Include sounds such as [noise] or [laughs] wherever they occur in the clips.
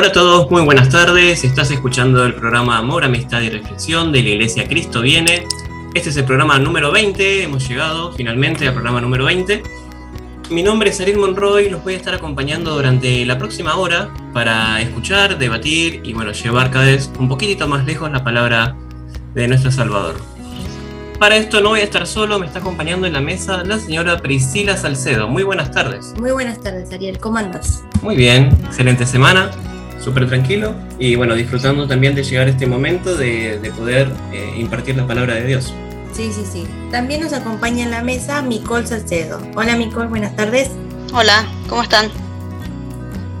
Hola a todos, muy buenas tardes. Estás escuchando el programa Amor, Amistad y Reflexión de la Iglesia Cristo Viene. Este es el programa número 20, hemos llegado finalmente al programa número 20. Mi nombre es Ariel Monroy, los voy a estar acompañando durante la próxima hora para escuchar, debatir y bueno, llevar cada vez un poquitito más lejos la palabra de nuestro Salvador. Para esto no voy a estar solo, me está acompañando en la mesa la señora Priscila Salcedo. Muy buenas tardes. Muy buenas tardes, Ariel. ¿Cómo andas? Muy bien, excelente semana súper tranquilo y bueno, disfrutando también de llegar a este momento de, poder eh, impartir la palabra de Dios. Sí, sí, sí. También nos acompaña en la mesa Micol Salcedo. Hola Micol, buenas tardes. Hola, ¿cómo están?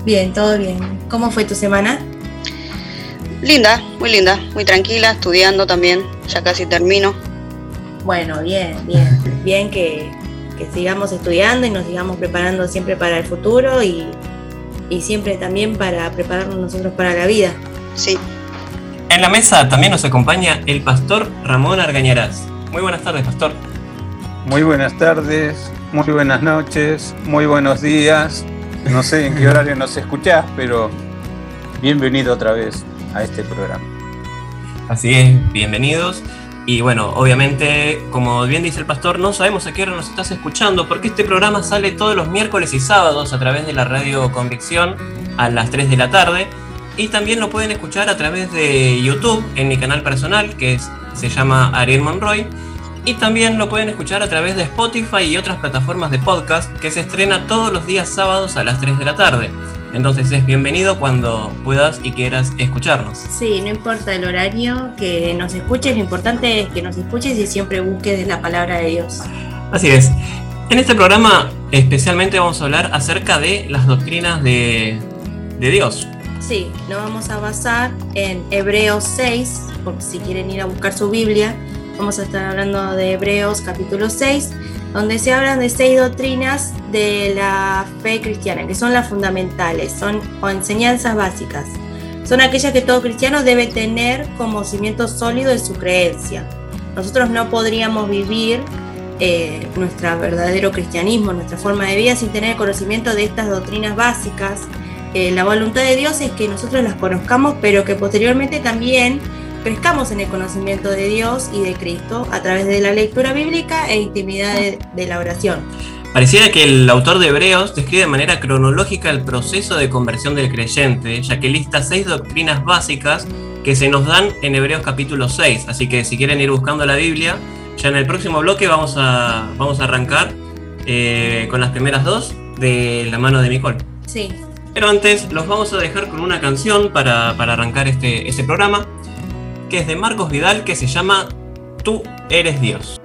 Bien, todo bien. ¿Cómo fue tu semana? Linda, muy linda, muy tranquila, estudiando también, ya casi termino. Bueno, bien, bien, bien que, que sigamos estudiando y nos sigamos preparando siempre para el futuro y y siempre también para prepararnos nosotros para la vida. Sí. En la mesa también nos acompaña el pastor Ramón Argañarás. Muy buenas tardes, pastor. Muy buenas tardes, muy buenas noches, muy buenos días. No sé en qué horario nos escuchás, pero bienvenido otra vez a este programa. Así es, bienvenidos. Y bueno, obviamente, como bien dice el pastor, no sabemos a qué hora nos estás escuchando, porque este programa sale todos los miércoles y sábados a través de la radio Convicción a las 3 de la tarde. Y también lo pueden escuchar a través de YouTube en mi canal personal, que se llama Ariel Monroy. Y también lo pueden escuchar a través de Spotify y otras plataformas de podcast que se estrena todos los días sábados a las 3 de la tarde. Entonces es bienvenido cuando puedas y quieras escucharnos. Sí, no importa el horario que nos escuches, lo importante es que nos escuches y siempre busques la palabra de Dios. Así es. En este programa especialmente vamos a hablar acerca de las doctrinas de, de Dios. Sí, nos vamos a basar en Hebreos 6, porque si quieren ir a buscar su Biblia, vamos a estar hablando de Hebreos capítulo 6 donde se hablan de seis doctrinas de la fe cristiana, que son las fundamentales, son o enseñanzas básicas. Son aquellas que todo cristiano debe tener como cimiento sólido de su creencia. Nosotros no podríamos vivir eh, nuestro verdadero cristianismo, nuestra forma de vida, sin tener conocimiento de estas doctrinas básicas. Eh, la voluntad de Dios es que nosotros las conozcamos, pero que posteriormente también crezcamos en el conocimiento de Dios y de Cristo a través de la lectura bíblica e intimidad de, la oración. Pareciera que el autor de Hebreos describe de manera cronológica el proceso de conversión del creyente, ya que lista seis doctrinas básicas que se nos dan en Hebreos capítulo 6. Así que si quieren ir buscando la Biblia, ya en el próximo bloque vamos a, vamos a arrancar eh, con las primeras dos de la mano de Nicole. Sí. Pero antes los vamos a dejar con una canción para, para arrancar este, este programa que es de Marcos Vidal, que se llama Tú eres Dios.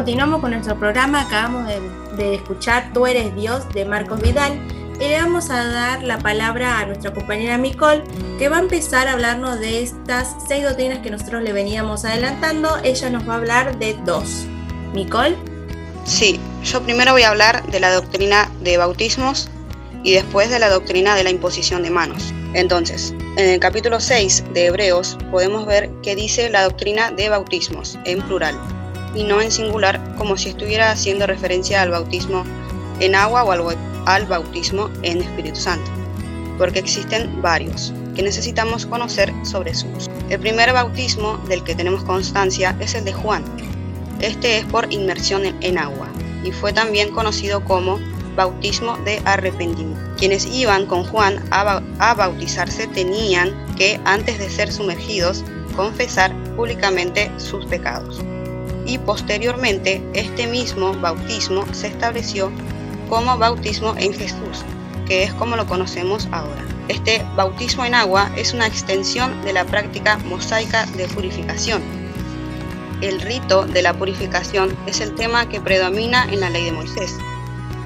Continuamos con nuestro programa. Acabamos de, escuchar Tú eres Dios de Marcos Vidal. Y le vamos a dar la palabra a nuestra compañera Micol, que va a empezar a hablarnos de estas seis doctrinas que nosotros le veníamos adelantando. Ella nos va a hablar de dos. Micol. Sí, yo primero voy a hablar de la doctrina de bautismos y después de la doctrina de la imposición de manos. Entonces, en el capítulo 6 de Hebreos podemos ver que dice la doctrina de bautismos en plural y no en singular como si estuviera haciendo referencia al bautismo en agua o al, bautismo en Espíritu Santo, porque existen varios que necesitamos conocer sobre su uso. El primer bautismo del que tenemos constancia es el de Juan. Este es por inmersión en agua y fue también conocido como bautismo de arrepentimiento. Quienes iban con Juan a, bautizarse tenían que, antes de ser sumergidos, confesar públicamente sus pecados y posteriormente este mismo bautismo se estableció como bautismo en Jesús, que es como lo conocemos ahora. Este bautismo en agua es una extensión de la práctica mosaica de purificación. El rito de la purificación es el tema que predomina en la ley de Moisés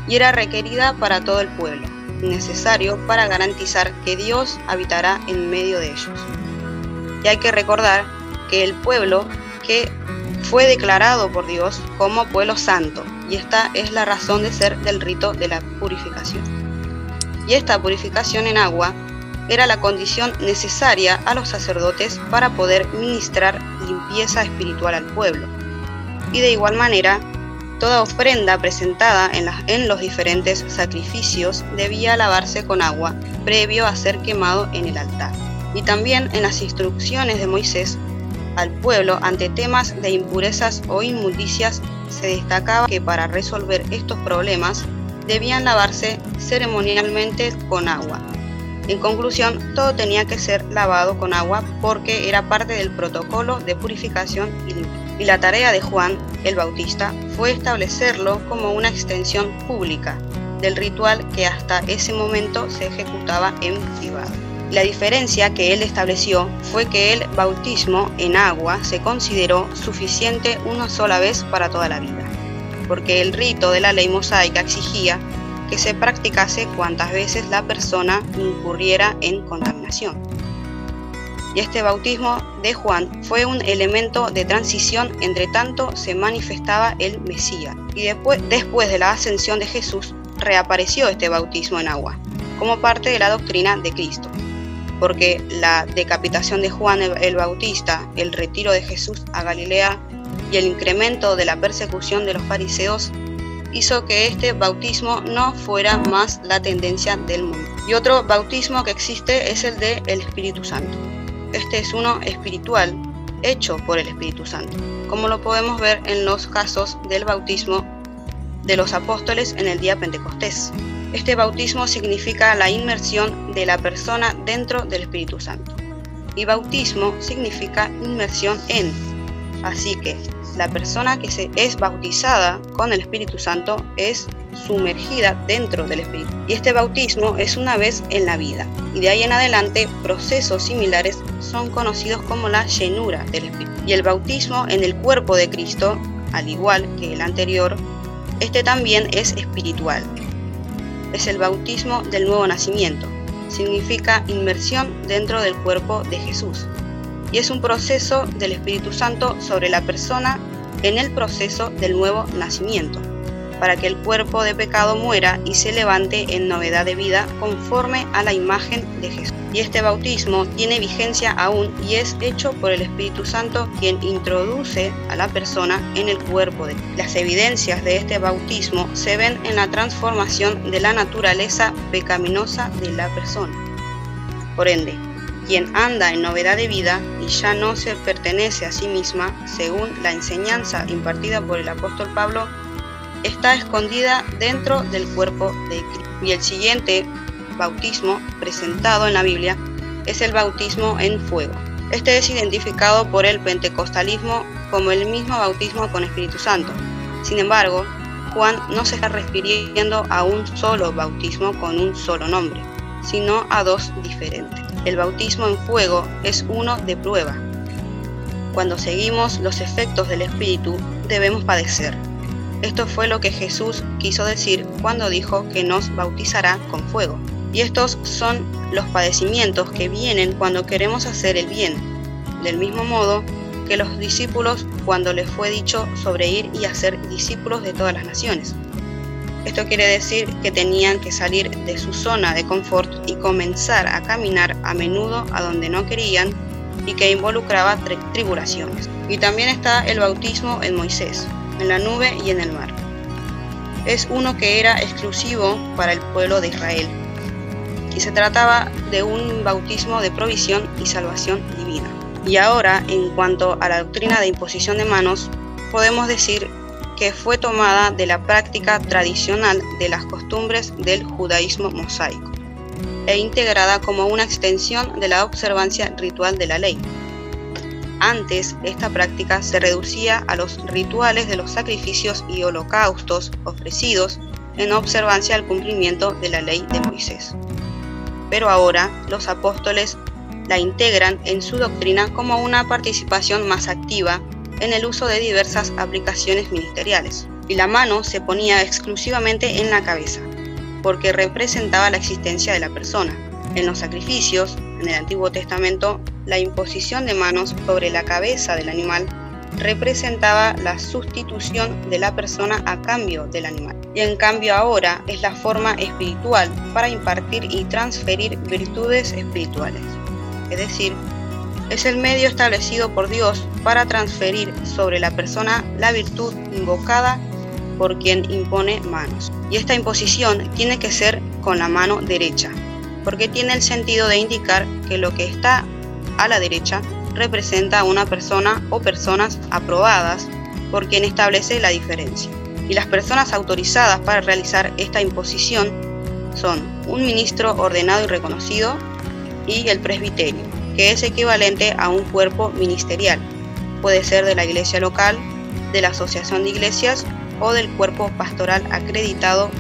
y era requerida para todo el pueblo, necesario para garantizar que Dios habitará en medio de ellos. Y hay que recordar que el pueblo que fue declarado por Dios como pueblo santo, y esta es la razón de ser del rito de la purificación. Y esta purificación en agua era la condición necesaria a los sacerdotes para poder ministrar limpieza espiritual al pueblo. Y de igual manera, toda ofrenda presentada en, los diferentes sacrificios debía lavarse con agua previo a ser quemado en el altar. Y también en las instrucciones de Moisés al pueblo ante temas de impurezas o inmundicias, se destacaba que para resolver estos problemas debían lavarse ceremonialmente con agua. En conclusión, todo tenía que ser lavado con agua porque era parte del protocolo de purificación y la tarea de Juan el Bautista fue establecerlo como una extensión pública del ritual que hasta ese momento se ejecutaba en privado. La diferencia que él estableció fue que el bautismo en agua se consideró suficiente una sola vez para toda la vida, porque el rito de la ley mosaica exigía que se practicase cuantas veces la persona incurriera en contaminación. Y este bautismo de Juan fue un elemento de transición entre tanto se manifestaba el Mesías. Y después, después de la ascensión de Jesús, reapareció este bautismo en agua, como parte de la doctrina de Cristo porque la decapitación de Juan el Bautista, el retiro de Jesús a Galilea y el incremento de la persecución de los fariseos hizo que este bautismo no fuera más la tendencia del mundo. Y otro bautismo que existe es el del el Espíritu Santo. Este es uno espiritual, hecho por el Espíritu Santo, como lo podemos ver en los casos del bautismo de los apóstoles en el día Pentecostés. Este bautismo significa la inmersión de la persona dentro del Espíritu Santo. Y bautismo significa inmersión en. Así que la persona que se es bautizada con el Espíritu Santo es sumergida dentro del Espíritu. Y este bautismo es una vez en la vida. Y de ahí en adelante procesos similares son conocidos como la llenura del Espíritu. Y el bautismo en el cuerpo de Cristo, al igual que el anterior, este también es espiritual es el bautismo del nuevo nacimiento. Significa inmersión dentro del cuerpo de Jesús. Y es un proceso del Espíritu Santo sobre la persona en el proceso del nuevo nacimiento para que el cuerpo de pecado muera y se levante en novedad de vida conforme a la imagen de Jesús. Y este bautismo tiene vigencia aún y es hecho por el Espíritu Santo quien introduce a la persona en el cuerpo de Las evidencias de este bautismo se ven en la transformación de la naturaleza pecaminosa de la persona. Por ende, quien anda en novedad de vida y ya no se pertenece a sí misma, según la enseñanza impartida por el apóstol Pablo, está escondida dentro del cuerpo de Cristo. Y el siguiente bautismo presentado en la Biblia es el bautismo en fuego. Este es identificado por el pentecostalismo como el mismo bautismo con Espíritu Santo. Sin embargo, Juan no se está refiriendo a un solo bautismo con un solo nombre, sino a dos diferentes. El bautismo en fuego es uno de prueba. Cuando seguimos los efectos del Espíritu, debemos padecer. Esto fue lo que Jesús quiso decir cuando dijo que nos bautizará con fuego. Y estos son los padecimientos que vienen cuando queremos hacer el bien, del mismo modo que los discípulos cuando les fue dicho sobre ir y hacer discípulos de todas las naciones. Esto quiere decir que tenían que salir de su zona de confort y comenzar a caminar a menudo a donde no querían y que involucraba tribulaciones. Y también está el bautismo en Moisés, en la nube y en el mar. Es uno que era exclusivo para el pueblo de Israel. Y se trataba de un bautismo de provisión y salvación divina. Y ahora, en cuanto a la doctrina de imposición de manos, podemos decir que fue tomada de la práctica tradicional de las costumbres del judaísmo mosaico e integrada como una extensión de la observancia ritual de la ley. Antes, esta práctica se reducía a los rituales de los sacrificios y holocaustos ofrecidos en observancia al cumplimiento de la ley de Moisés. Pero ahora los apóstoles la integran en su doctrina como una participación más activa en el uso de diversas aplicaciones ministeriales. Y la mano se ponía exclusivamente en la cabeza, porque representaba la existencia de la persona. En los sacrificios, en el Antiguo Testamento, la imposición de manos sobre la cabeza del animal representaba la sustitución de la persona a cambio del animal. Y en cambio ahora es la forma espiritual para impartir y transferir virtudes espirituales. Es decir, es el medio establecido por Dios para transferir sobre la persona la virtud invocada por quien impone manos. Y esta imposición tiene que ser con la mano derecha, porque tiene el sentido de indicar que lo que está a la derecha representa a una persona o personas aprobadas por quien establece la diferencia. Y las personas autorizadas para realizar esta imposición son un ministro ordenado y reconocido y el presbiterio, que es equivalente a un cuerpo ministerial. Puede ser de la iglesia local, de la asociación de iglesias o del cuerpo pastoral acreditado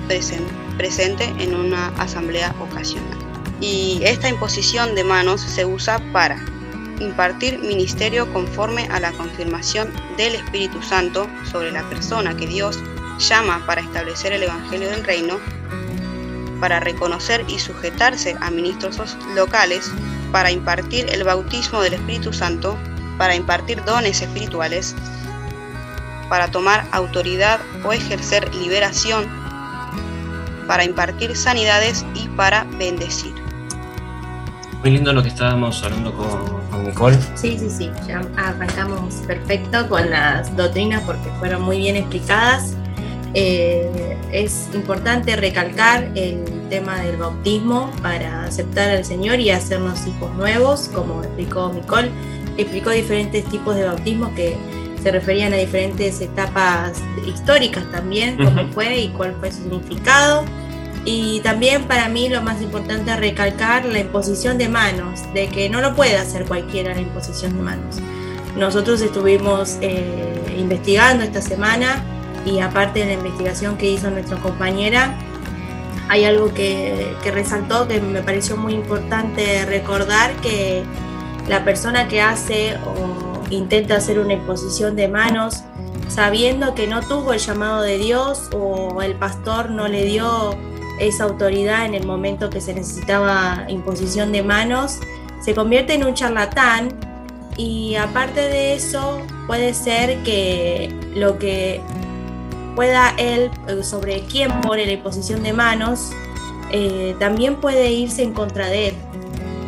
presente en una asamblea ocasional. Y esta imposición de manos se usa para impartir ministerio conforme a la confirmación del Espíritu Santo sobre la persona que Dios llama para establecer el Evangelio del Reino, para reconocer y sujetarse a ministros locales, para impartir el bautismo del Espíritu Santo, para impartir dones espirituales, para tomar autoridad o ejercer liberación, para impartir sanidades y para bendecir. Muy lindo lo que estábamos hablando con, Nicole. Sí, sí, sí, ya arrancamos perfecto con las doctrinas porque fueron muy bien explicadas. Eh, es importante recalcar el tema del bautismo para aceptar al Señor y hacernos hijos nuevos, como explicó Nicole. Explicó diferentes tipos de bautismo que se referían a diferentes etapas históricas también, cómo fue y cuál fue su significado. Y también para mí lo más importante es recalcar la imposición de manos, de que no lo puede hacer cualquiera la imposición de manos. Nosotros estuvimos eh, investigando esta semana y aparte de la investigación que hizo nuestra compañera, hay algo que, que resaltó que me pareció muy importante recordar que la persona que hace o intenta hacer una exposición de manos sabiendo que no tuvo el llamado de Dios o el pastor no le dio esa autoridad en el momento que se necesitaba imposición de manos, se convierte en un charlatán y aparte de eso puede ser que lo que pueda él sobre quién pone la imposición de manos eh, también puede irse en contra de él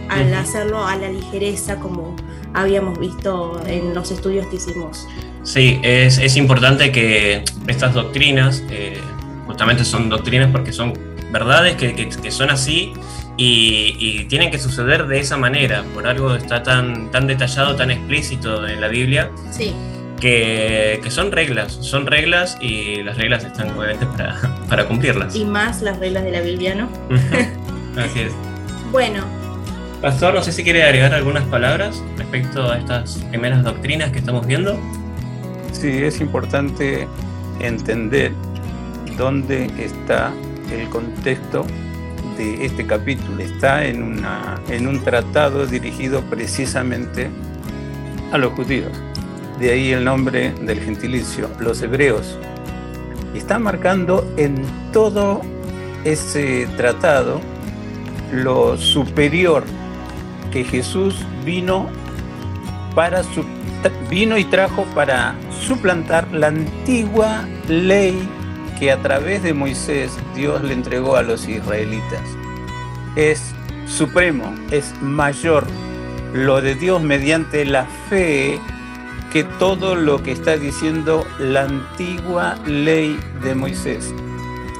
al hacerlo a la ligereza como habíamos visto en los estudios que hicimos. Sí, es, es importante que estas doctrinas, eh, justamente son doctrinas porque son verdades que, que, son así y, tienen que suceder de esa manera, por algo está tan, tan detallado, tan explícito en la Biblia. Sí. Que, que, son reglas, son reglas y las reglas están obviamente para, [laughs] para cumplirlas. Y más las reglas de la Biblia, ¿no? Así es. [laughs] Bueno, Pastor, no sé si quiere agregar algunas palabras respecto a estas primeras doctrinas que estamos viendo. Sí, es importante entender dónde está el contexto de este capítulo. Está en, en un tratado dirigido precisamente a los judíos. de ahí el nombre del gentilicio, los hebreos. Está marcando en todo ese tratado lo superior que Jesús vino para vino y trajo para suplantar la antigua ley que a través de Moisés Dios le entregó a los israelitas. Es supremo, es mayor lo de Dios mediante la fe que todo lo que está diciendo la antigua ley de Moisés.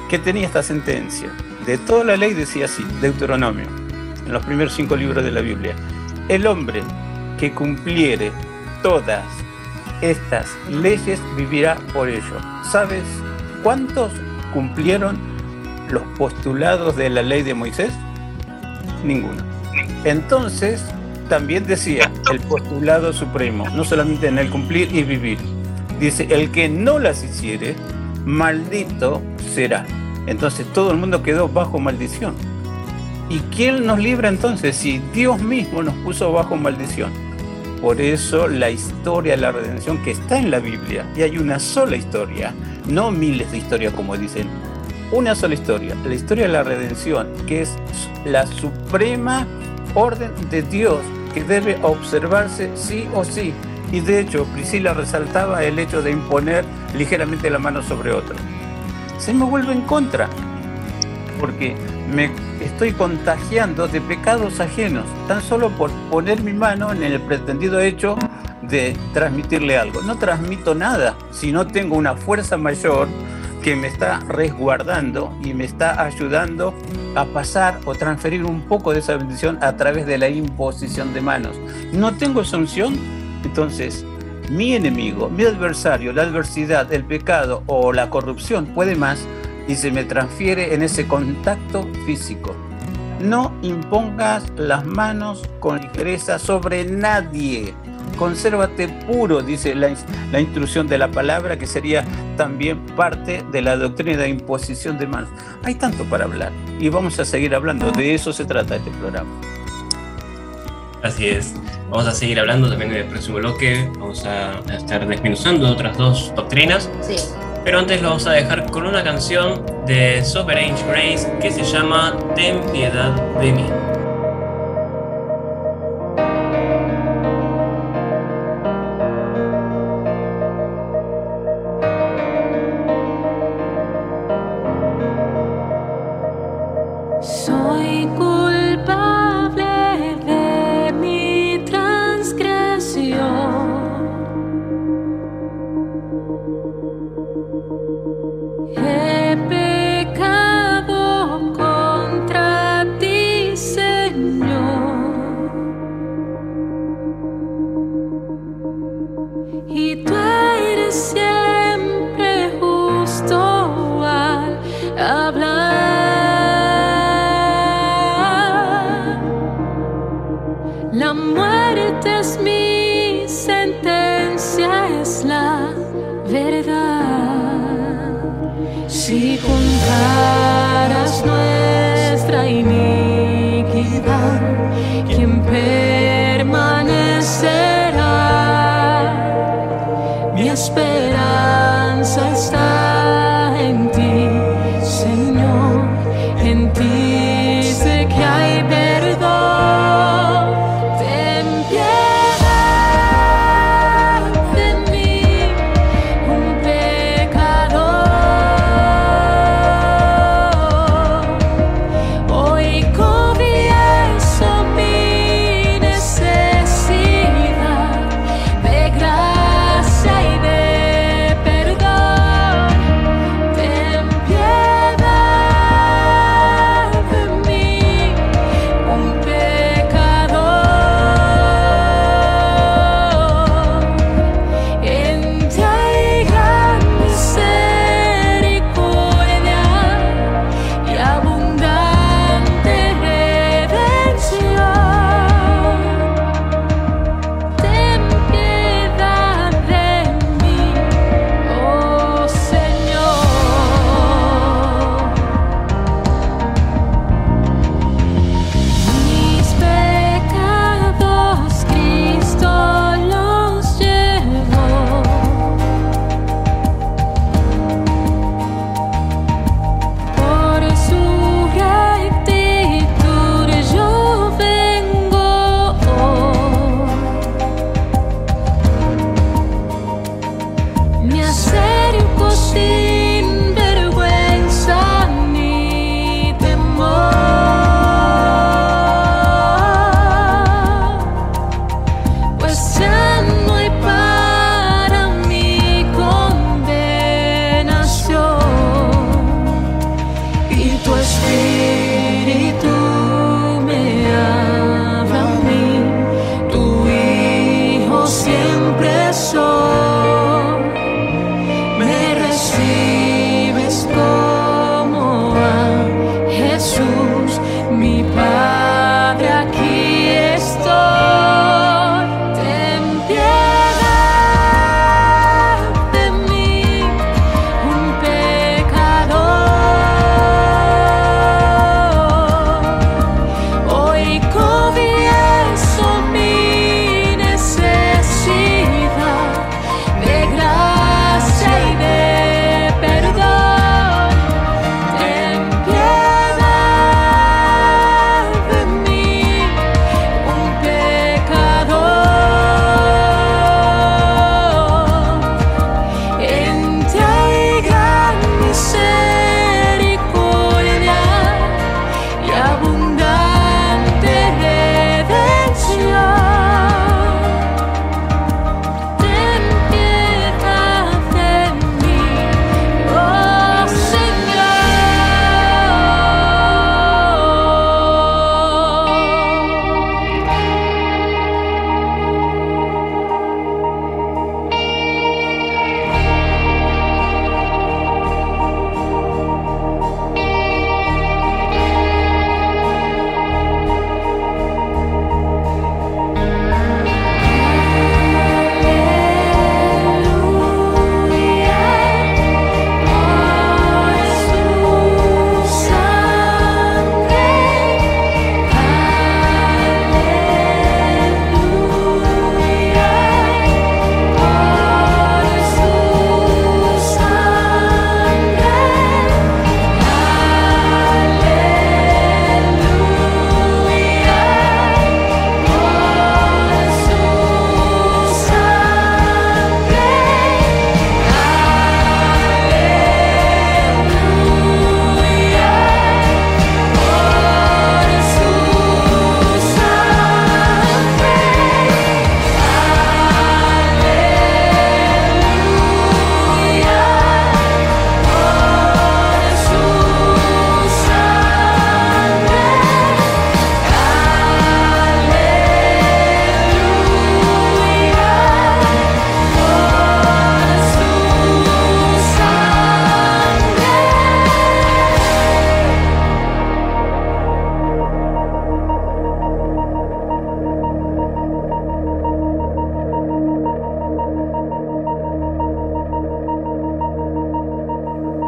que tenía esta sentencia? De toda la ley decía así, Deuteronomio, en los primeros cinco libros de la Biblia. El hombre que cumpliere todas estas leyes vivirá por ello. ¿Sabes cuántos cumplieron los postulados de la ley de Moisés? Ninguno. Entonces, también decía el postulado supremo, no solamente en el cumplir y vivir. Dice, el que no las hiciere, maldito será. Entonces todo el mundo quedó bajo maldición. ¿Y quién nos libra entonces si Dios mismo nos puso bajo maldición? Por eso la historia de la redención que está en la Biblia, y hay una sola historia, no miles de historias como dicen, una sola historia, la historia de la redención, que es la suprema orden de Dios que debe observarse sí o sí. Y de hecho, Priscila resaltaba el hecho de imponer ligeramente la mano sobre otro. Se me vuelve en contra, porque me estoy contagiando de pecados ajenos, tan solo por poner mi mano en el pretendido hecho de transmitirle algo. No transmito nada si no tengo una fuerza mayor que me está resguardando y me está ayudando a pasar o transferir un poco de esa bendición a través de la imposición de manos. No tengo esa unción, entonces mi enemigo, mi adversario, la adversidad, el pecado o la corrupción puede más y se me transfiere en ese contacto físico. No impongas las manos con ligereza sobre nadie consérvate puro, dice la, la, instrucción de la palabra, que sería también parte de la doctrina de imposición de manos. Hay tanto para hablar y vamos a seguir hablando, de eso se trata este programa. Así es, vamos a seguir hablando también en el próximo bloque, vamos a estar desmenuzando otras dos doctrinas. Sí. Pero antes lo vamos a dejar con una canción de Sovereign Grace que se llama Ten piedad de mí.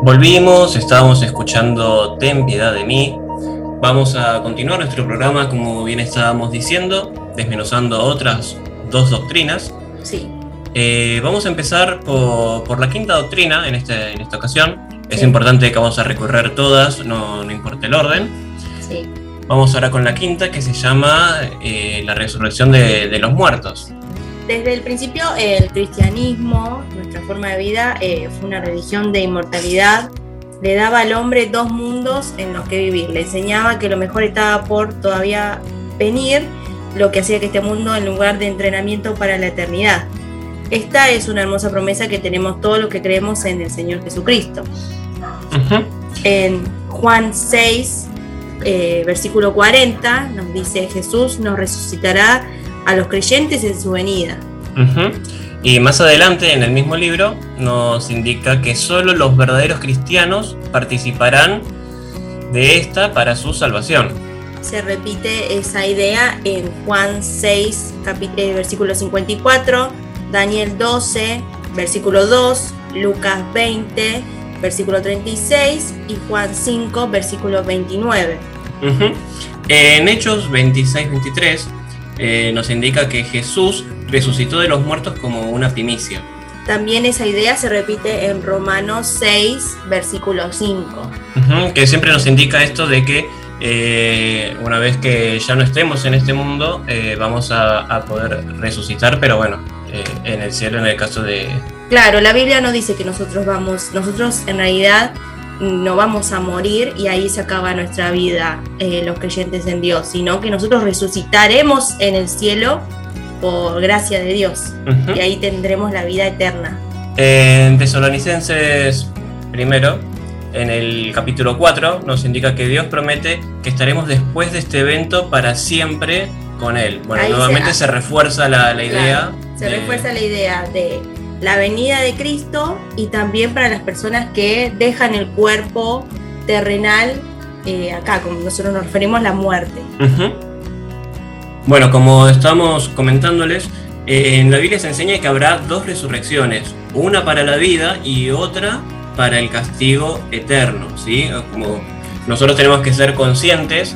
Volvimos, estábamos escuchando Ten piedad de mí. Vamos a continuar nuestro programa como bien estábamos diciendo, desmenuzando otras dos doctrinas. Sí. Eh, vamos a empezar por, la quinta doctrina en, este, en esta ocasión. Es importante que vamos a recorrer todas, no, no importa el orden. Sí. Vamos ahora con la quinta que se llama eh, la resurrección de, de los muertos. Desde el principio el cristianismo, forma de vida, eh, fue una religión de inmortalidad. Le daba al hombre dos mundos en los que vivir. Le enseñaba que lo mejor estaba por todavía venir, lo que hacía que este mundo en lugar de entrenamiento para la eternidad. Esta es una hermosa promesa que tenemos todos los que creemos en el Señor Jesucristo. En Juan 6, eh, versículo 40, nos dice Jesús nos resucitará a los creyentes en su venida. Y más adelante en el mismo libro nos indica que solo los verdaderos cristianos participarán de esta para su salvación. Se repite esa idea en Juan 6, eh, versículo 54, Daniel 12, versículo 2, Lucas 20, versículo 36 y Juan 5, versículo 29. En Hechos 26-23 eh, nos indica que Jesús resucitó de los muertos como una primicia. También esa idea se repite en Romanos 6, versículo 5. que siempre nos indica esto de que eh, una vez que ya no estemos en este mundo, eh, vamos a, poder resucitar, pero bueno, en el cielo en el caso de... Claro, la Biblia no dice que nosotros vamos, nosotros en realidad no vamos a morir y ahí se acaba nuestra vida, eh, los creyentes en Dios, sino que nosotros resucitaremos en el cielo por gracia de Dios y ahí tendremos la vida eterna. En Tesalonicenses primero, en el capítulo 4, nos indica que Dios promete que estaremos después de este evento para siempre con Él. Bueno, nuevamente se, refuerza la, idea. se refuerza la idea de la venida de Cristo y también para las personas que dejan el cuerpo terrenal eh, acá, como nosotros nos referimos, la muerte. Bueno, como estamos comentándoles, eh, en la Biblia se enseña que habrá dos resurrecciones, una para la vida y otra para el castigo eterno, ¿sí? Como nosotros tenemos que ser conscientes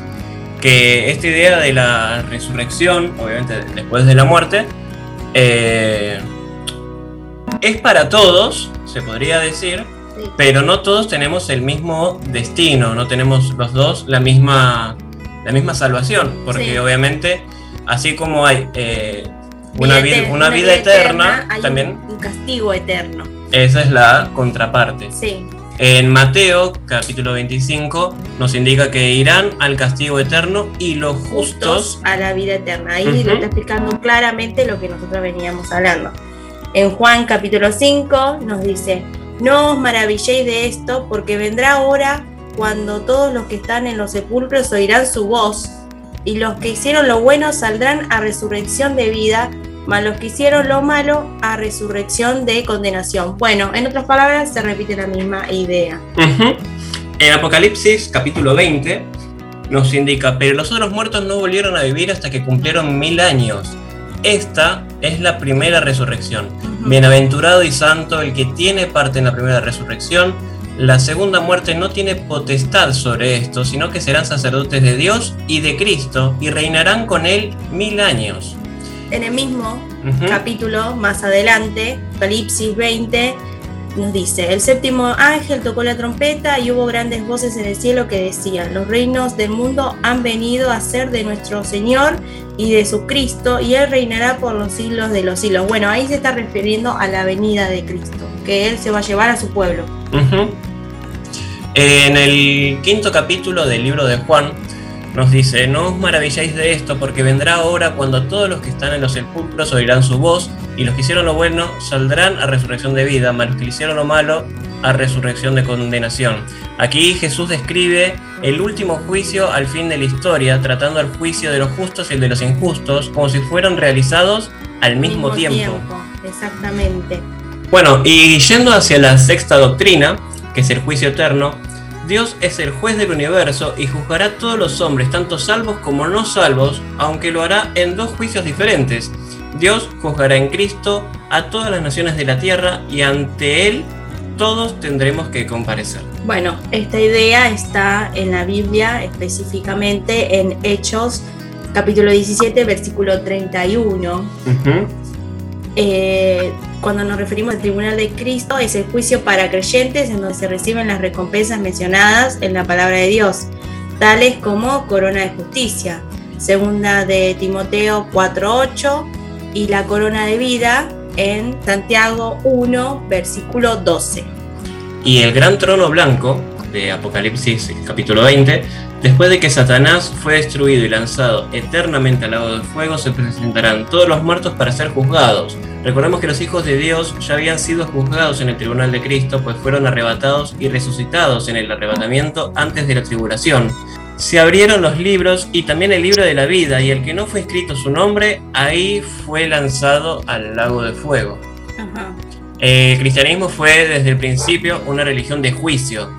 que esta idea de la resurrección, obviamente después de la muerte, eh, es para todos, se podría decir, pero no todos tenemos el mismo destino, no tenemos los dos la misma, la misma salvación, porque obviamente, así como hay eh, una, vida, una, vida, eterna, también... Un, castigo eterno. Esa es la contraparte. Sí. En Mateo capítulo 25 nos indica que irán al castigo eterno y los justos, a la vida eterna. Ahí lo está explicando claramente lo que nosotros veníamos hablando. En Juan capítulo 5 nos dice, no os maravilléis de esto, porque vendrá hora cuando todos los que están en los sepulcros oirán su voz, y los que hicieron lo bueno saldrán a resurrección de vida, mas los que hicieron lo malo a resurrección de condenación. Bueno, en otras palabras se repite la misma idea. En Apocalipsis capítulo 20 nos indica, pero los otros muertos no volvieron a vivir hasta que cumplieron mil años esta es la primera resurrección. Bienaventurado y santo el que tiene parte en la primera resurrección. La segunda muerte no tiene potestad sobre esto, sino que serán sacerdotes de Dios y de Cristo y reinarán con él mil años. En el mismo capítulo, más adelante, Apocalipsis 20, nos dice, el séptimo ángel tocó la trompeta y hubo grandes voces en el cielo que decían, los reinos del mundo han venido a ser de nuestro Señor y de su Cristo y Él reinará por los siglos de los siglos. Bueno, ahí se está refiriendo a la venida de Cristo, que Él se va a llevar a su pueblo. En el quinto capítulo del libro de Juan, nos dice, no os maravilláis de esto, porque vendrá hora cuando todos los que están en los sepulcros oirán su voz, y los que hicieron lo bueno saldrán a resurrección de vida, mas los que hicieron lo malo a resurrección de condenación. Aquí Jesús describe el último juicio al fin de la historia, tratando al juicio de los justos y el de los injustos como si fueran realizados al mismo, tiempo. Exactamente. Bueno, y yendo hacia la sexta doctrina, que es el juicio eterno, Dios es el juez del universo y juzgará a todos los hombres, tanto salvos como no salvos, aunque lo hará en dos juicios diferentes. Dios juzgará en Cristo a todas las naciones de la tierra y ante Él todos tendremos que comparecer. Bueno, esta idea está en la Biblia, específicamente en Hechos capítulo 17, versículo 31. Eh, cuando nos referimos al tribunal de Cristo, es el juicio para creyentes en donde se reciben las recompensas mencionadas en la palabra de Dios, tales como corona de justicia, segunda de Timoteo 4.8 y la corona de vida en Santiago 1, versículo 12. Y el gran trono blanco de Apocalipsis capítulo 20 Después de que Satanás fue destruido y lanzado eternamente al lago de fuego, se presentarán todos los muertos para ser juzgados. Recordemos que los hijos de Dios ya habían sido juzgados en el tribunal de Cristo, pues fueron arrebatados y resucitados en el arrebatamiento antes de la tribulación. Se abrieron los libros y también el libro de la vida, y el que no fue escrito su nombre, ahí fue lanzado al lago de fuego. El cristianismo fue desde el principio una religión de juicio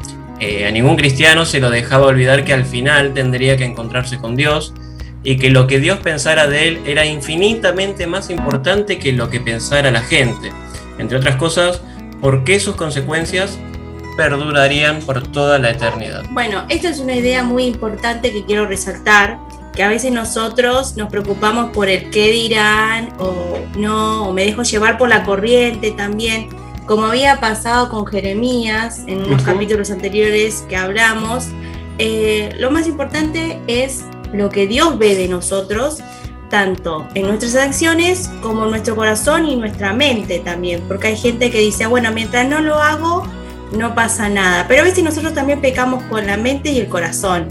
eh, a ningún cristiano se lo dejaba olvidar que al final tendría que encontrarse con Dios y que lo que Dios pensara de él era infinitamente más importante que lo que pensara la gente. Entre otras cosas, porque sus consecuencias perdurarían por toda la eternidad. Bueno, esta es una idea muy importante que quiero resaltar, que a veces nosotros nos preocupamos por el qué dirán o no, o me dejo llevar por la corriente también como había pasado con Jeremías en unos capítulos anteriores que hablamos, eh, lo más importante es lo que Dios ve de nosotros, tanto en nuestras acciones como en nuestro corazón y nuestra mente también, porque hay gente que dice, bueno, mientras no lo hago, no pasa nada, pero a veces nosotros también pecamos con la mente y el corazón.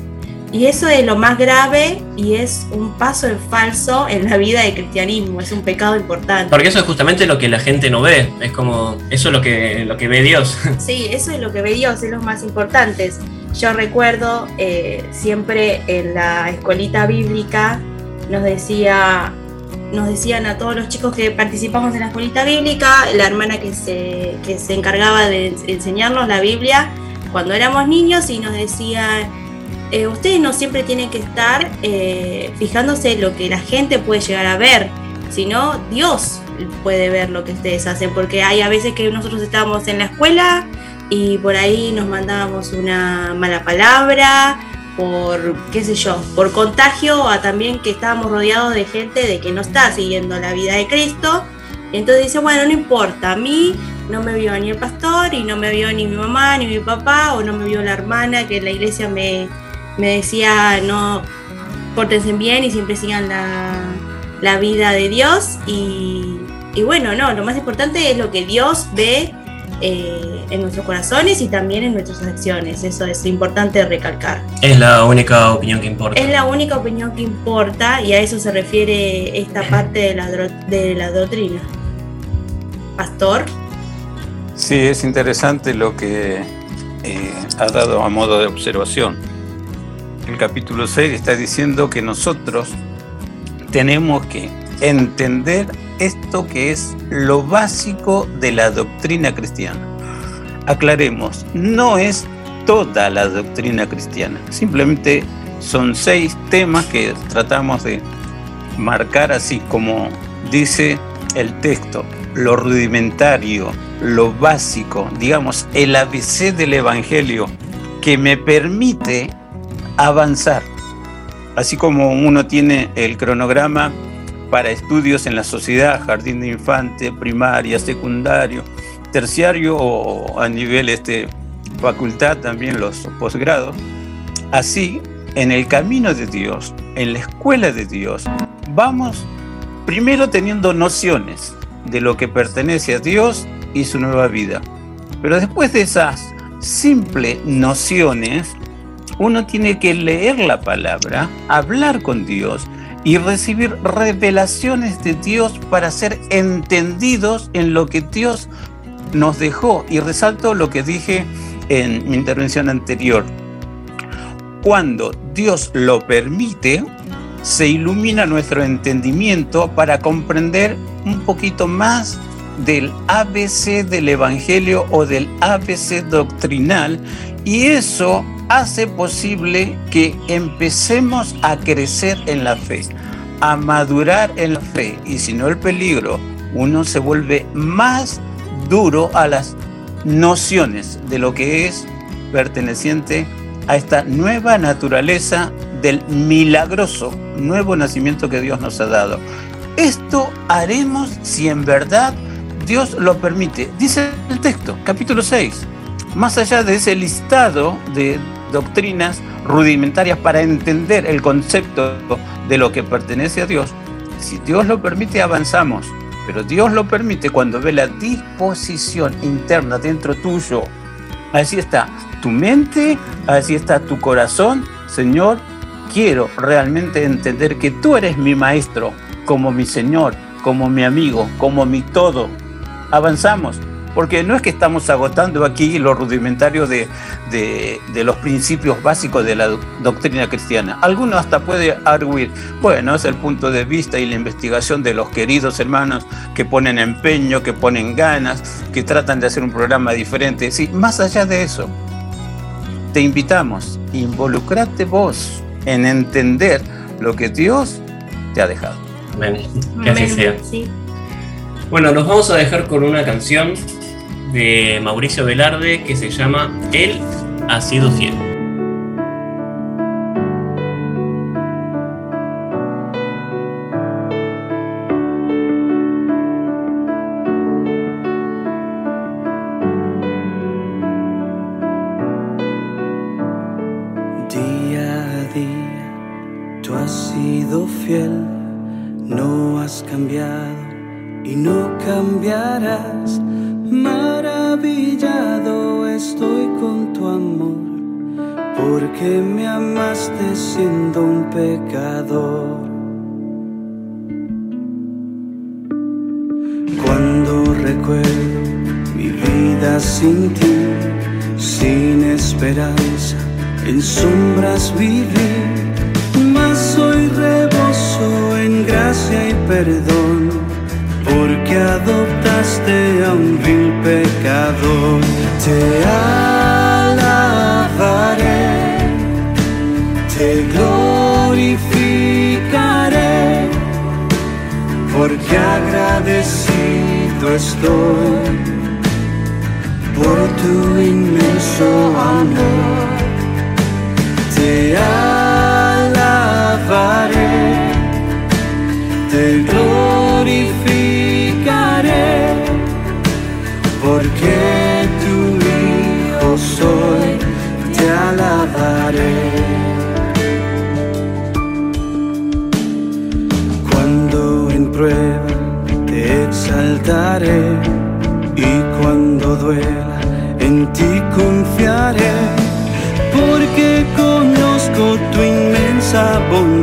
Y eso es lo más grave y es un paso en falso en la vida del cristianismo, es un pecado importante. Porque eso es justamente lo que la gente no ve, es como, eso es lo que, lo que ve Dios. [laughs] Sí, eso es lo que ve Dios, es lo más importante. Yo recuerdo eh, siempre en la escuelita bíblica nos decía nos decían a todos los chicos que participamos en la escuelita bíblica, la hermana que se, que se encargaba de enseñarnos la Biblia cuando éramos niños y nos decía eh, ustedes no siempre tienen que estar eh, fijándose en lo que la gente puede llegar a ver, sino Dios puede ver lo que ustedes hacen, porque hay a veces que nosotros estábamos en la escuela y por ahí nos mandábamos una mala palabra, por, qué sé yo, por contagio, a también que estábamos rodeados de gente de que no está siguiendo la vida de Cristo. Entonces dice, bueno, no importa, a mí no me vio ni el pastor y no me vio ni mi mamá ni mi papá o no me vio la hermana que la iglesia me, me decía, no, pórtense bien y siempre sigan la, vida de Dios. Y, bueno, no, lo más importante es lo que Dios ve eh, en nuestros corazones y también en nuestras acciones. Eso es importante recalcar. Es la única opinión que importa. Es la única opinión que importa y a eso se refiere esta parte de la, de la doctrina. Pastor. Sí, es interesante lo que eh, ha dado a modo de observación el capítulo 6 está diciendo que nosotros tenemos que entender esto que es lo básico de la doctrina cristiana. Aclaremos, no es toda la doctrina cristiana, simplemente son seis temas que tratamos de marcar así como dice el texto, lo rudimentario, lo básico, digamos, el ABC del Evangelio que me permite avanzar. Así como uno tiene el cronograma para estudios en la sociedad, jardín de infante, primaria, secundario, terciario o a nivel este, facultad también los posgrados. Así, en el camino de Dios, en la escuela de Dios, vamos primero teniendo nociones de lo que pertenece a Dios y su nueva vida. Pero después de esas simples nociones, uno tiene que leer la palabra, hablar con Dios y recibir revelaciones de Dios para ser entendidos en lo que Dios nos dejó. Y resalto lo que dije en mi intervención anterior. Cuando Dios lo permite, se ilumina nuestro entendimiento para comprender un poquito más del ABC del Evangelio o del ABC doctrinal y eso hace posible que empecemos a crecer en la fe, a madurar en la fe. Y si no el peligro, uno se vuelve más duro a las nociones de lo que es perteneciente a esta nueva naturaleza del milagroso nuevo nacimiento que Dios nos ha dado. Esto haremos si en verdad Dios lo permite. Dice el texto, capítulo 6. Más allá de ese listado de doctrinas rudimentarias para entender el concepto de lo que pertenece a Dios, si Dios lo permite avanzamos, pero Dios lo permite cuando ve la disposición interna dentro tuyo. Así está tu mente, así está tu corazón. Señor, quiero realmente entender que tú eres mi maestro, como mi Señor, como mi amigo, como mi todo. Avanzamos, porque no es que estamos agotando aquí los rudimentarios de, los principios básicos de la doctrina cristiana. Alguno hasta puede arguir, bueno, es el punto de vista y la investigación de los queridos hermanos que ponen empeño, que ponen ganas, que tratan de hacer un programa diferente. Sí, más allá de eso, te invitamos, involucrate vos en entender lo que Dios te ha dejado. Amén. Que así sea. Bueno, nos vamos a dejar con una canción de Mauricio Velarde que se llama Él ha sido fiel. No has cambiado y no cambiarás Maravillado estoy con tu amor, porque me amaste siendo un pecador. Cuando recuerdo mi vida sin ti, sin esperanza, en sombras viví, mas hoy reboso en gracia y perdón porque adoptaste a un vil pecador. Te alabaré, te glorificaré, porque agradecido estoy por tu inmenso amor. Te alabaré, te glorificaré porque tu hijo soy, te alabaré. Cuando en prueba te exaltaré y cuando duela en ti confiaré, porque conozco tu inmensa bondad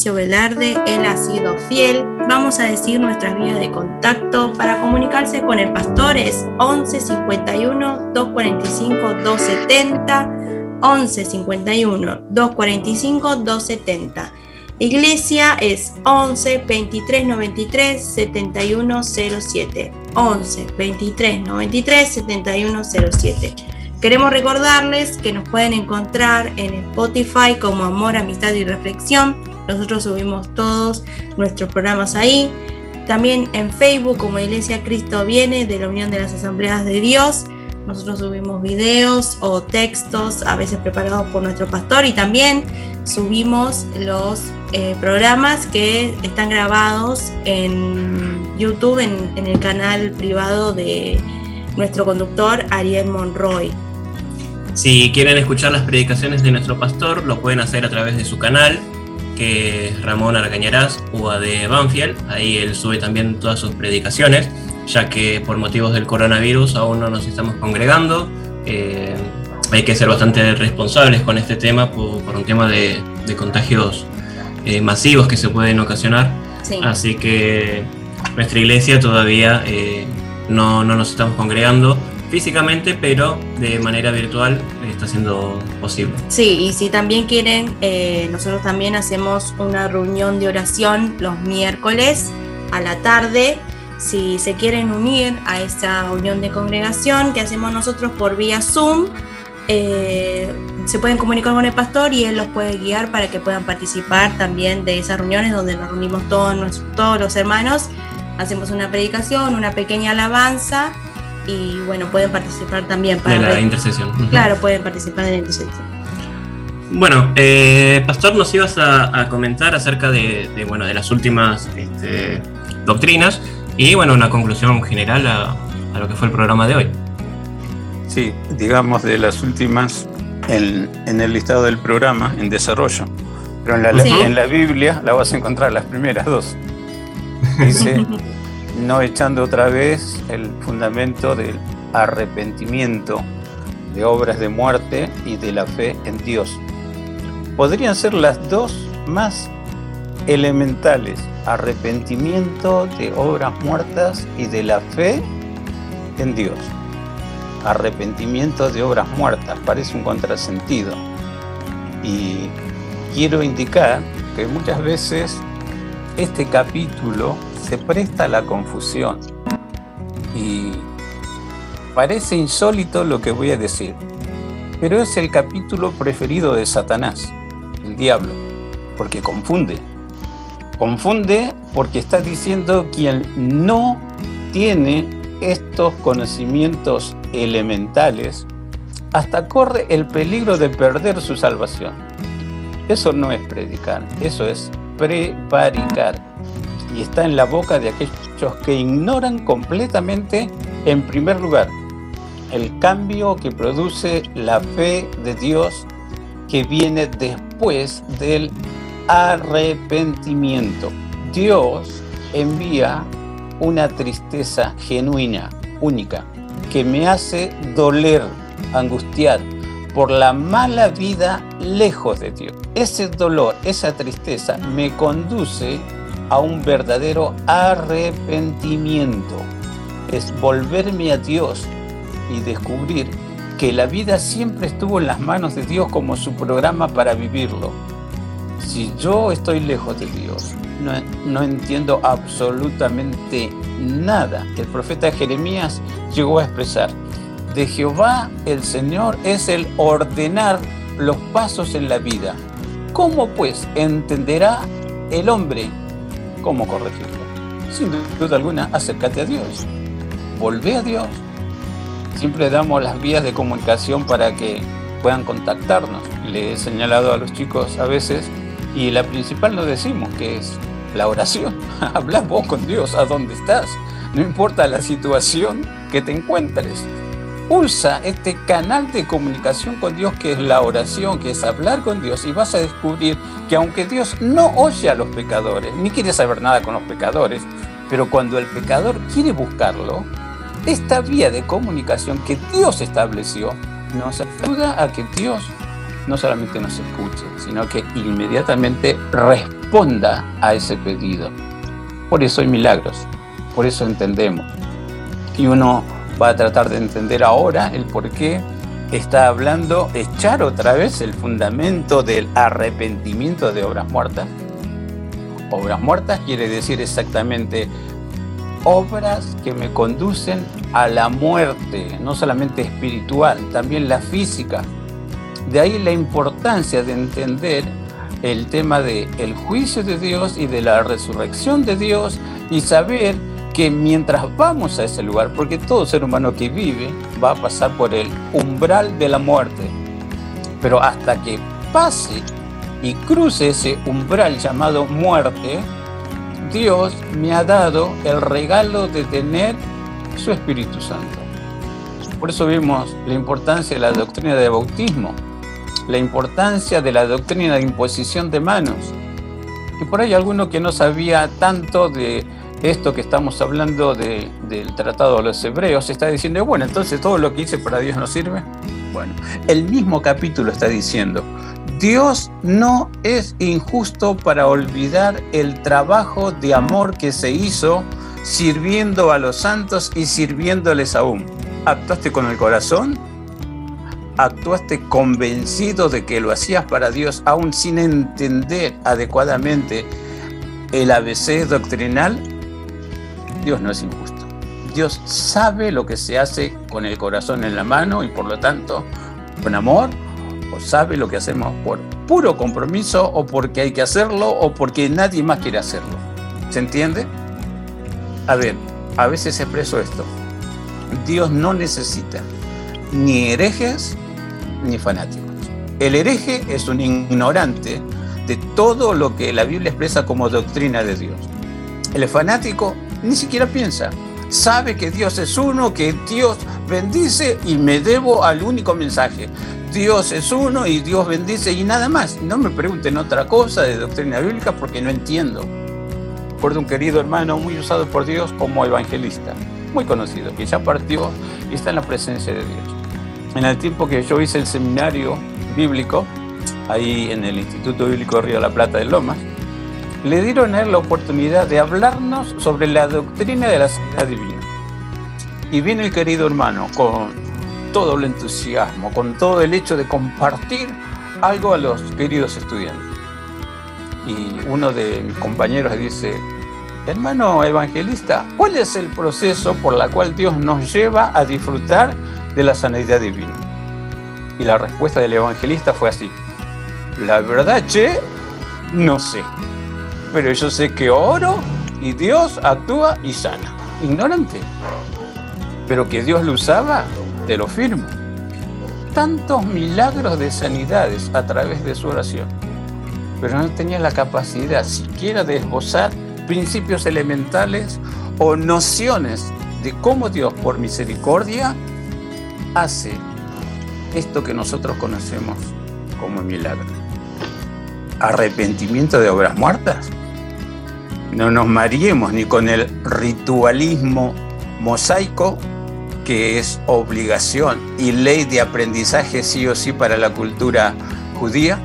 Mauricio Velarde, él ha sido fiel. Vamos a decir nuestras vías de contacto para comunicarse con el pastor es 11 51 245 270 11 51 245 270. Iglesia es 11 23 93 71 07. 11 23 93 71 07. Queremos recordarles que nos pueden encontrar en Spotify como Amor, Amistad y Reflexión. Nosotros subimos todos nuestros programas ahí. También en Facebook como Iglesia Cristo Viene de la Unión de las Asambleas de Dios. Nosotros subimos videos o textos, a veces preparados por nuestro pastor, y también subimos los eh, programas que están grabados en YouTube, en, en el canal privado de nuestro conductor Ariel Monroy. Si quieren escuchar las predicaciones de nuestro pastor, lo pueden hacer a través de su canal, que Ramón Argañarás, UA de Banfield. Ahí él sube también todas sus predicaciones, ya que por motivos del coronavirus aún no nos estamos congregando. Eh, hay que ser bastante responsables con este tema por, por un tema de, de contagios eh, masivos que se pueden ocasionar. Sí. Así que nuestra iglesia todavía eh, no, no nos estamos congregando físicamente, pero de manera virtual está siendo posible. Sí, y si también quieren, eh, nosotros también hacemos una reunión de oración los miércoles a la tarde. Si se quieren unir a esta reunión de congregación que hacemos nosotros por vía Zoom, eh, se pueden comunicar con el pastor y él los puede guiar para que puedan participar también de esas reuniones donde nos reunimos todos, todos los hermanos, hacemos una predicación, una pequeña alabanza y bueno, pueden participar también para De la ver- intercesión. Ujú. Claro, pueden participar de la intercesión. Bueno, eh, Pastor, nos ibas a, a comentar acerca de, de, bueno, de las últimas este, doctrinas y bueno, una conclusión general a, a lo que fue el programa de hoy. Sí, digamos de las últimas en, en el listado del programa, en desarrollo. Pero en la, Sí. en la Biblia la vas a encontrar las primeras dos. [laughs] Dice, no echando otra vez el fundamento del arrepentimiento de obras de muerte y de la fe en Dios. Podrían ser las dos más elementales, arrepentimiento de obras muertas y de la fe en Dios. Arrepentimiento de obras muertas, parece un contrasentido. Y quiero indicar que muchas veces este capítulo se presta a la confusión. Y parece insólito lo que voy a decir, pero es el capítulo preferido de Satanás, el diablo, porque confunde. Confunde porque está diciendo quien no tiene estos conocimientos elementales, hasta corre el peligro de perder su salvación. Eso no es predicar, eso es prevaricar. Está en la boca de aquellos que ignoran completamente, en primer lugar, el cambio que produce la fe de Dios que viene después del arrepentimiento. Dios envía una tristeza genuina, única, que me hace doler, angustiar por la mala vida lejos de Dios. Ese dolor, esa tristeza me conduce a un verdadero arrepentimiento. Es volverme a Dios y descubrir que la vida siempre estuvo en las manos de Dios como su programa para vivirlo. Si yo estoy lejos de Dios, no, no entiendo absolutamente nada. El profeta Jeremías llegó a expresar, de Jehová el Señor es el ordenar los pasos en la vida. ¿Cómo pues entenderá el hombre cómo corregirlo? Sin duda alguna, acércate a Dios. Volvé a Dios. Siempre damos las vías de comunicación para que puedan contactarnos. Le he señalado a los chicos a veces y la principal no decimos que es la oración. [laughs] Habla vos con Dios a dónde estás. No importa la situación que te encuentres. Pulsa este canal de comunicación con Dios que es la oración, que es hablar con Dios y vas a descubrir que aunque Dios no oye a los pecadores, ni quiere saber nada con los pecadores, pero cuando el pecador quiere buscarlo, esta vía de comunicación que Dios estableció nos ayuda a que Dios no solamente nos escuche, sino que inmediatamente responda a ese pedido. Por eso hay milagros, por eso entendemos. Y uno va a tratar de entender ahora el por qué está hablando echar otra vez el fundamento del arrepentimiento de obras muertas. Obras muertas quiere decir exactamente obras que me conducen a la muerte, no solamente espiritual, también la física. De ahí la importancia de entender el tema del el juicio de Dios y de la resurrección de Dios y saber que mientras vamos a ese lugar, porque todo ser humano que vive va a pasar por el umbral de la muerte, pero hasta que pase y cruce ese umbral llamado muerte, Dios me ha dado el regalo de tener su Espíritu Santo. Por eso vemos la importancia de la doctrina de bautismo, la importancia de la doctrina de imposición de manos. Y por ahí alguno que no sabía tanto de esto que estamos hablando del Tratado de los Hebreos, está diciendo, bueno, entonces todo lo que hice para Dios no sirve. Bueno, el mismo capítulo está diciendo, Dios no es injusto para olvidar el trabajo de amor que se hizo sirviendo a los santos y sirviéndoles aún. ¿Actuaste con el corazón? ¿Actuaste convencido de que lo hacías para Dios aún sin entender adecuadamente el ABC doctrinal? Dios no es injusto. Dios sabe lo que se hace con el corazón en la mano y por lo tanto con amor, o sabe lo que hacemos por puro compromiso o porque hay que hacerlo o porque nadie más quiere hacerlo. ¿Se entiende? A ver, a veces expreso esto. Dios no necesita ni herejes ni fanáticos. El hereje es un ignorante de todo lo que la Biblia expresa como doctrina de Dios. El fanático ni siquiera piensa. Sabe que Dios es uno, que Dios bendice y me debo al único mensaje. Dios es uno y Dios bendice y nada más. No me pregunten otra cosa de doctrina bíblica porque no entiendo. Recuerdo un querido hermano muy usado por Dios como evangelista, muy conocido, que ya partió y está en la presencia de Dios. En el tiempo que yo hice el seminario bíblico, ahí en el Instituto Bíblico Río de la Plata de Lomas, le dieron a él la oportunidad de hablarnos sobre la doctrina de la sanidad divina. Y viene el querido hermano con todo el entusiasmo, con todo el hecho de compartir algo a los queridos estudiantes. Y uno de mis compañeros dice, hermano evangelista, ¿cuál es el proceso por el cual Dios nos lleva a disfrutar de la sanidad divina? Y la respuesta del evangelista fue así, la verdad, che, no sé pero yo sé que oro y Dios actúa y sana. Ignorante. Pero que Dios lo usaba, te lo firmo. Tantos milagros de sanidades a través de su oración. Pero no tenía la capacidad siquiera de esbozar principios elementales o nociones de cómo Dios, por misericordia, hace esto que nosotros conocemos como milagro. ¿Arrepentimiento de obras muertas? No nos mariemos ni con el ritualismo mosaico, que es obligación y ley de aprendizaje sí o sí para la cultura judía,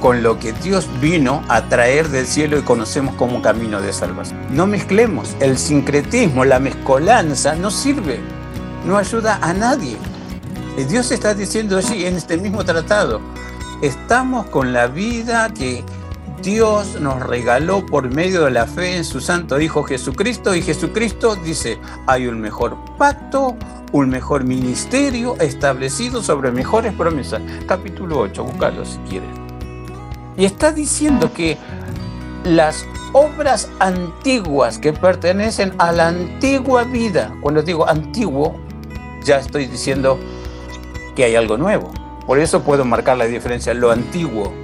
con lo que Dios vino a traer del cielo y conocemos como camino de salvación. No mezclemos, el sincretismo, la mezcolanza no sirve, no ayuda a nadie. Dios está diciendo allí en este mismo tratado, estamos con la vida que Dios nos regaló por medio de la fe en su Santo Hijo Jesucristo y Jesucristo dice, hay un mejor pacto, un mejor ministerio establecido sobre mejores promesas. Capítulo 8, búscalo si quieres. Y está diciendo que las obras antiguas que pertenecen a la antigua vida, cuando digo antiguo, ya estoy diciendo que hay algo nuevo. Por eso puedo marcar la diferencia, lo antiguo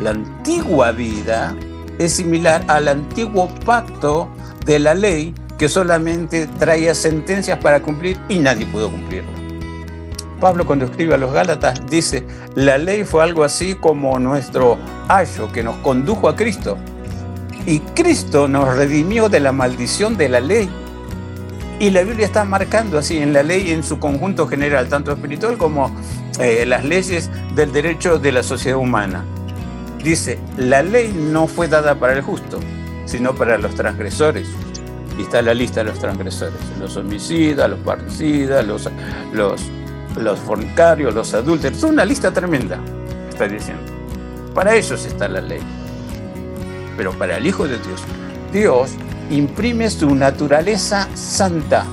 la antigua vida es similar al antiguo pacto de la ley que solamente traía sentencias para cumplir y nadie pudo cumplirlo. Pablo cuando escribe a los Gálatas dice, la ley fue algo así como nuestro ayo que nos condujo a Cristo. Y Cristo nos redimió de la maldición de la ley. Y la Biblia está marcando así en la ley en su conjunto general, tanto espiritual como eh, las leyes del derecho de la sociedad humana. Dice, la ley no fue dada para el justo, sino para los transgresores. Y está la lista de los transgresores, los homicidas, los parricidas, los, los, los fornicarios, los adúlteros. Es una lista tremenda, está diciendo. Para ellos está la ley. Pero para el Hijo de Dios, Dios imprime su naturaleza santa,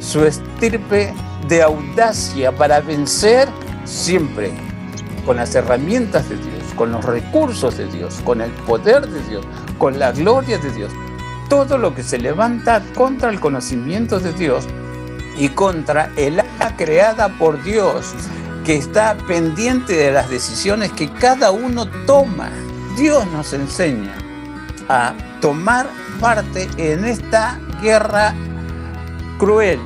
su estirpe de audacia para vencer siempre con las herramientas de Dios, con los recursos de Dios, con el poder de Dios, con la gloria de Dios. Todo lo que se levanta contra el conocimiento de Dios y contra el alma creada por Dios, que está pendiente de las decisiones que cada uno toma. Dios nos enseña a tomar parte en esta guerra cruel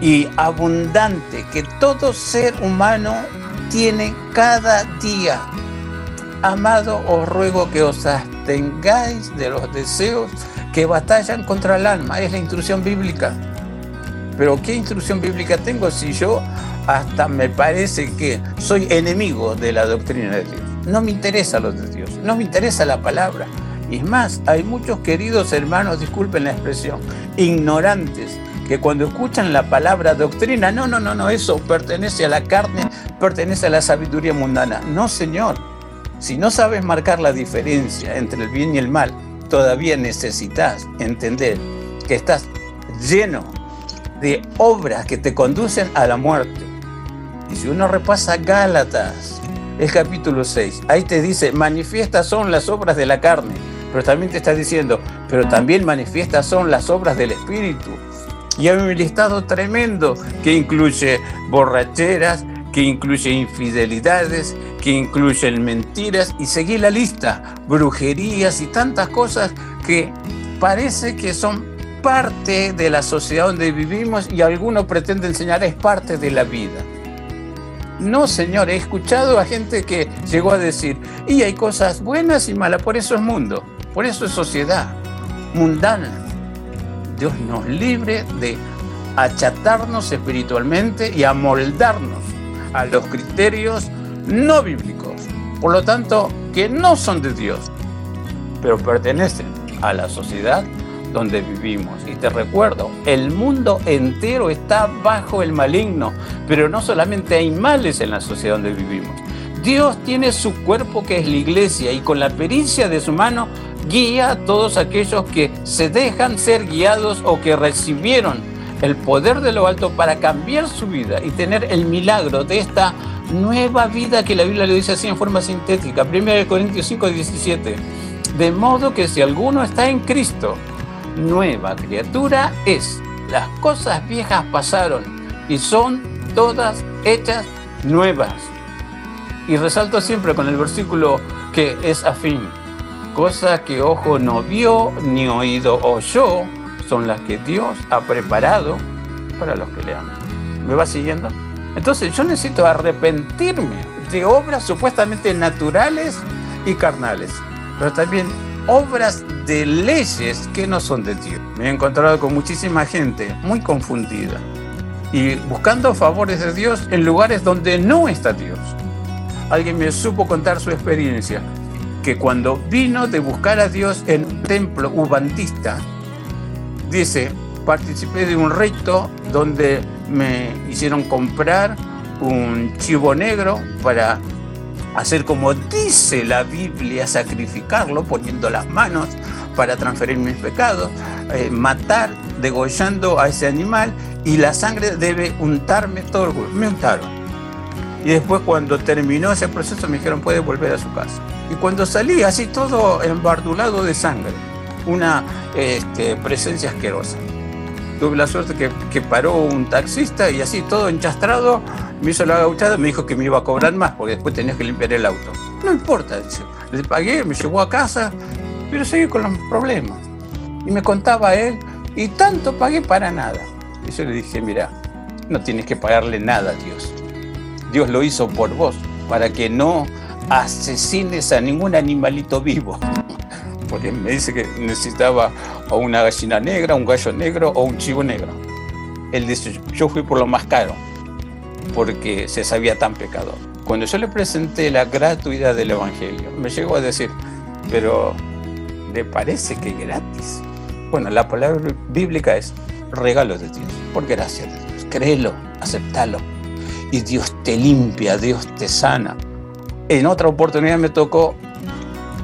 y abundante que todo ser humano tiene cada día. Amado, os ruego que os abstengáis de los deseos que batallan contra el alma. Es la instrucción bíblica. Pero ¿qué instrucción bíblica tengo si yo hasta me parece que soy enemigo de la doctrina de Dios? No me interesa lo de Dios, no me interesa la palabra. Y más, hay muchos queridos hermanos, disculpen la expresión, ignorantes, que cuando escuchan la palabra doctrina, no, no, no, no, eso pertenece a la carne, pertenece a la sabiduría mundana. No, Señor. Si no sabes marcar la diferencia entre el bien y el mal, todavía necesitas entender que estás lleno de obras que te conducen a la muerte. Y si uno repasa Gálatas, el capítulo 6, ahí te dice, manifiestas son las obras de la carne, pero también te está diciendo, pero también manifiestas son las obras del Espíritu. Y hay un listado tremendo que incluye borracheras, que incluye infidelidades, que incluyen mentiras, y seguí la lista, brujerías y tantas cosas que parece que son parte de la sociedad donde vivimos y alguno pretende enseñar es parte de la vida. No, señor, he escuchado a gente que llegó a decir, y hay cosas buenas y malas, por eso es mundo, por eso es sociedad mundana. Dios nos libre de achatarnos espiritualmente y amoldarnos a los criterios no bíblicos, por lo tanto, que no son de Dios, pero pertenecen a la sociedad donde vivimos. Y te recuerdo, el mundo entero está bajo el maligno, pero no solamente hay males en la sociedad donde vivimos. Dios tiene su cuerpo que es la iglesia y con la pericia de su mano guía a todos aquellos que se dejan ser guiados o que recibieron el poder de lo alto para cambiar su vida y tener el milagro de esta nueva vida que la Biblia le dice así en forma sintética. 1 Corintios 5, 17. De modo que si alguno está en Cristo, nueva criatura es. Las cosas viejas pasaron y son todas hechas nuevas. Y resalto siempre con el versículo que es afín. Cosa que ojo no vio ni oído oyó son las que Dios ha preparado para los que le aman. ¿Me va siguiendo? Entonces yo necesito arrepentirme de obras supuestamente naturales y carnales, pero también obras de leyes que no son de Dios. Me he encontrado con muchísima gente muy confundida y buscando favores de Dios en lugares donde no está Dios. Alguien me supo contar su experiencia, que cuando vino de buscar a Dios en un templo ubantista, dice, participé de un rito donde me hicieron comprar un chivo negro para hacer como dice la Biblia, sacrificarlo poniendo las manos para transferir mis pecados, eh, matar, degollando a ese animal y la sangre debe untarme todo el cuerpo. Me untaron. Y después cuando terminó ese proceso me dijeron puede volver a su casa. Y cuando salí así todo embardulado de sangre, una este, presencia asquerosa. Tuve la suerte que, que, paró un taxista y así todo enchastrado me hizo la gauchada, me dijo que me iba a cobrar más porque después tenías que limpiar el auto. No importa, le pagué, me llevó a casa, pero seguí con los problemas. Y me contaba él, y tanto pagué para nada. Y yo le dije, mira, no tienes que pagarle nada a Dios. Dios lo hizo por vos, para que no asesines a ningún animalito vivo. Porque me dice que necesitaba o una gallina negra, un gallo negro o un chivo negro. Él dice, yo fui por lo más caro. porque se sabía tan pecador. Cuando yo le presenté la gratuidad del Evangelio, me llegó a decir, pero ¿le parece que gratis? Bueno, la palabra bíblica es regalo de Dios, por gracia de Dios. Créelo, aceptalo. Y Dios te limpia, Dios te sana. En otra oportunidad me tocó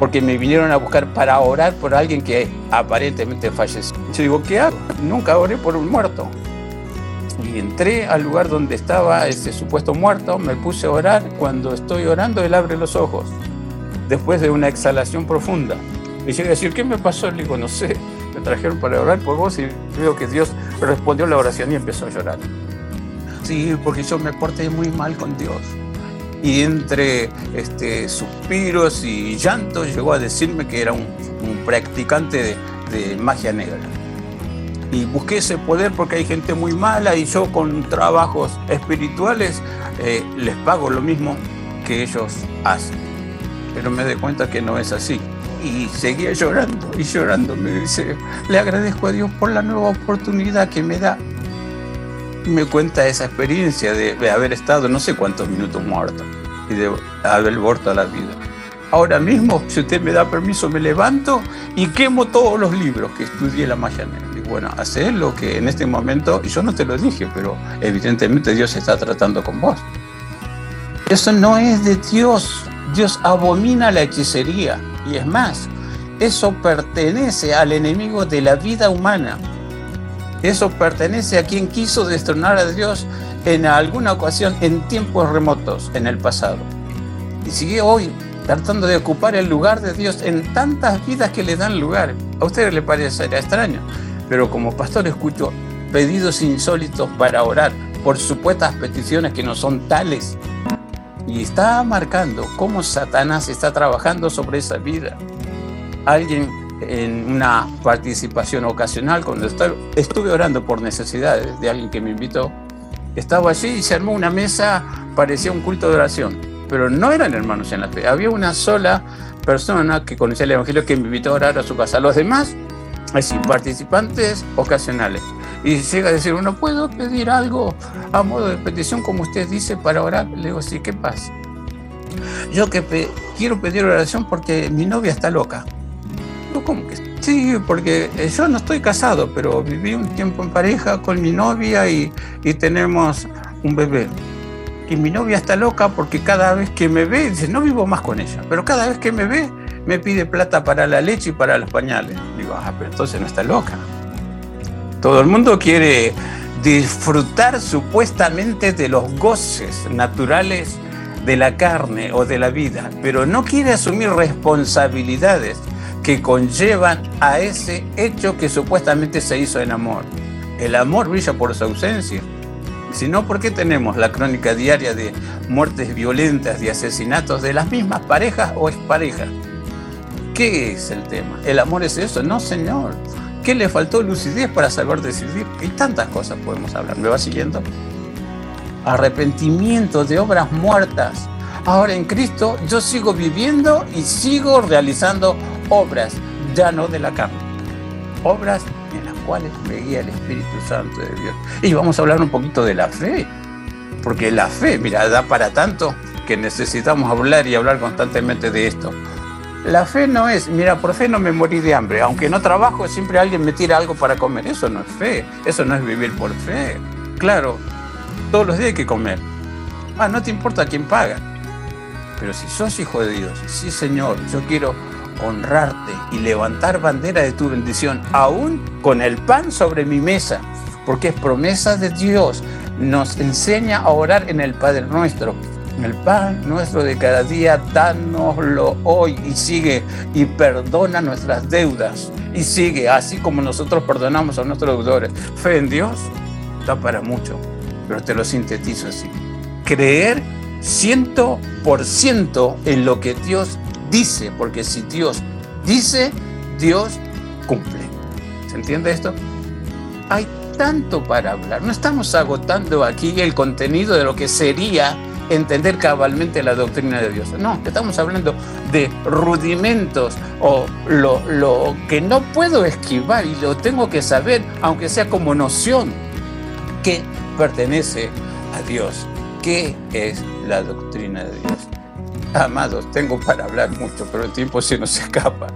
porque me vinieron a buscar para orar por alguien que aparentemente falleció. Yo digo, ¿qué hago? Nunca oré por un muerto. Y entré al lugar donde estaba ese supuesto muerto, me puse a orar. Cuando estoy orando, él abre los ojos, después de una exhalación profunda. Y llega a decir, ¿qué me pasó? Le digo, no sé, me trajeron para orar por vos y veo que Dios respondió la oración y empezó a llorar. Sí, porque yo me porté muy mal con Dios. Y entre este, suspiros y llantos llegó a decirme que era un, practicante de, de magia negra y busqué ese poder porque hay gente muy mala y yo con trabajos espirituales eh, les pago lo mismo que ellos hacen. Pero me di cuenta que no es así. Y seguía llorando y llorando. Me dice, le agradezco a Dios por la nueva oportunidad que me da. Y me cuenta esa experiencia de, haber estado no sé cuántos minutos muerto y de haber vuelto a la vida. Ahora mismo, si usted me da permiso, me levanto y quemo todos los libros que estudié la magia negra bueno, hacer lo que en este momento, y yo no te lo dije, pero evidentemente Dios está tratando con vos. Eso no es de Dios. Dios abomina la hechicería. Y es más, eso pertenece al enemigo de la vida humana. Eso pertenece a quien quiso destronar a Dios en alguna ocasión en tiempos remotos en el pasado. Y sigue hoy tratando de ocupar el lugar de Dios en tantas vidas que le dan lugar. A ustedes les parecerá extraño, pero como pastor escucho pedidos insólitos para orar por supuestas peticiones que no son tales. Y está marcando cómo Satanás está trabajando sobre esa vida. Alguien en una participación ocasional, cuando estuve orando por necesidades de alguien que me invitó, estaba allí y se armó una mesa, parecía un culto de oración, pero no eran hermanos en la fe. Había una sola persona que conocía el Evangelio que me invitó a orar a su casa. Los demás así, participantes ocasionales. Y llega a decir, ¿no puedo pedir algo a modo de petición como usted dice para orar? Le digo, sí, ¿qué pasa? Yo que quiero pedir oración porque mi novia está loca. ¿Cómo que? Sí, porque yo no estoy casado, pero viví un tiempo en pareja con mi novia y, y tenemos un bebé. Y mi novia está loca porque cada vez que me ve, dice, no vivo más con ella, pero cada vez que me ve, me pide plata para la leche y para los pañales. Digo, ah, pero entonces no está loca. Todo el mundo quiere disfrutar supuestamente de los goces naturales de la carne o de la vida, pero no quiere asumir responsabilidades que conllevan a ese hecho que supuestamente se hizo en amor. El amor brilla por su ausencia. Si no, ¿por qué tenemos la crónica diaria de muertes violentas, de asesinatos de las mismas parejas o exparejas? ¿Qué es el tema? ¿El amor es eso? No, señor. ¿Qué le faltó lucidez para saber decidir? Y tantas cosas podemos hablar. ¿Me va siguiendo? Arrepentimiento de obras muertas. Ahora en Cristo yo sigo viviendo y sigo realizando obras, ya no de la carne. Obras en las cuales me guía el Espíritu Santo de Dios. Y vamos a hablar un poquito de la fe. Porque la fe, mira, da para tanto que necesitamos hablar y hablar constantemente de esto. La fe no es, mira, por fe no me morí de hambre, aunque no trabajo, siempre alguien me tira algo para comer. Eso no es fe, eso no es vivir por fe. Claro, todos los días hay que comer. Ah, no te importa quién paga. Pero si sos hijo de Dios, sí Señor, yo quiero honrarte y levantar bandera de tu bendición, aún con el pan sobre mi mesa, porque es promesa de Dios. Nos enseña a orar en el Padre nuestro el pan nuestro de cada día, dánoslo hoy y sigue y perdona nuestras deudas y sigue, así como nosotros perdonamos a nuestros deudores. Fe en Dios da para mucho, pero te lo sintetizo así. Creer ciento por ciento en lo que Dios dice, porque si Dios dice, Dios cumple. ¿Se entiende esto? Hay tanto para hablar. No estamos agotando aquí el contenido de lo que sería entender cabalmente la doctrina de Dios. No, estamos hablando de rudimentos o lo, lo que no puedo esquivar y lo tengo que saber, aunque sea como noción, que pertenece a Dios. ¿Qué es la doctrina de Dios? Amados, tengo para hablar mucho, pero el tiempo se nos [laughs] escapa.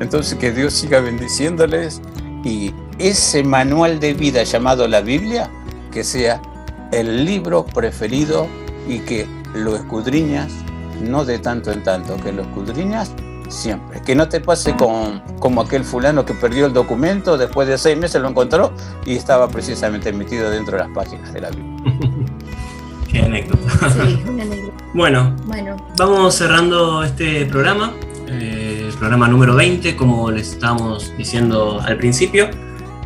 Entonces, que Dios siga bendiciéndoles y ese manual de vida llamado la Biblia, que sea el libro preferido y que lo escudriñas no de tanto en tanto, que lo escudriñas siempre. Que no te pase con, como aquel fulano que perdió el documento, después de seis meses lo encontró y estaba precisamente metido dentro de las páginas de la Biblia. [laughs] Qué anécdota. Sí, una [laughs] anécdota. Bueno, Bueno, vamos cerrando este programa, eh, el programa número 20, como les estábamos diciendo al principio.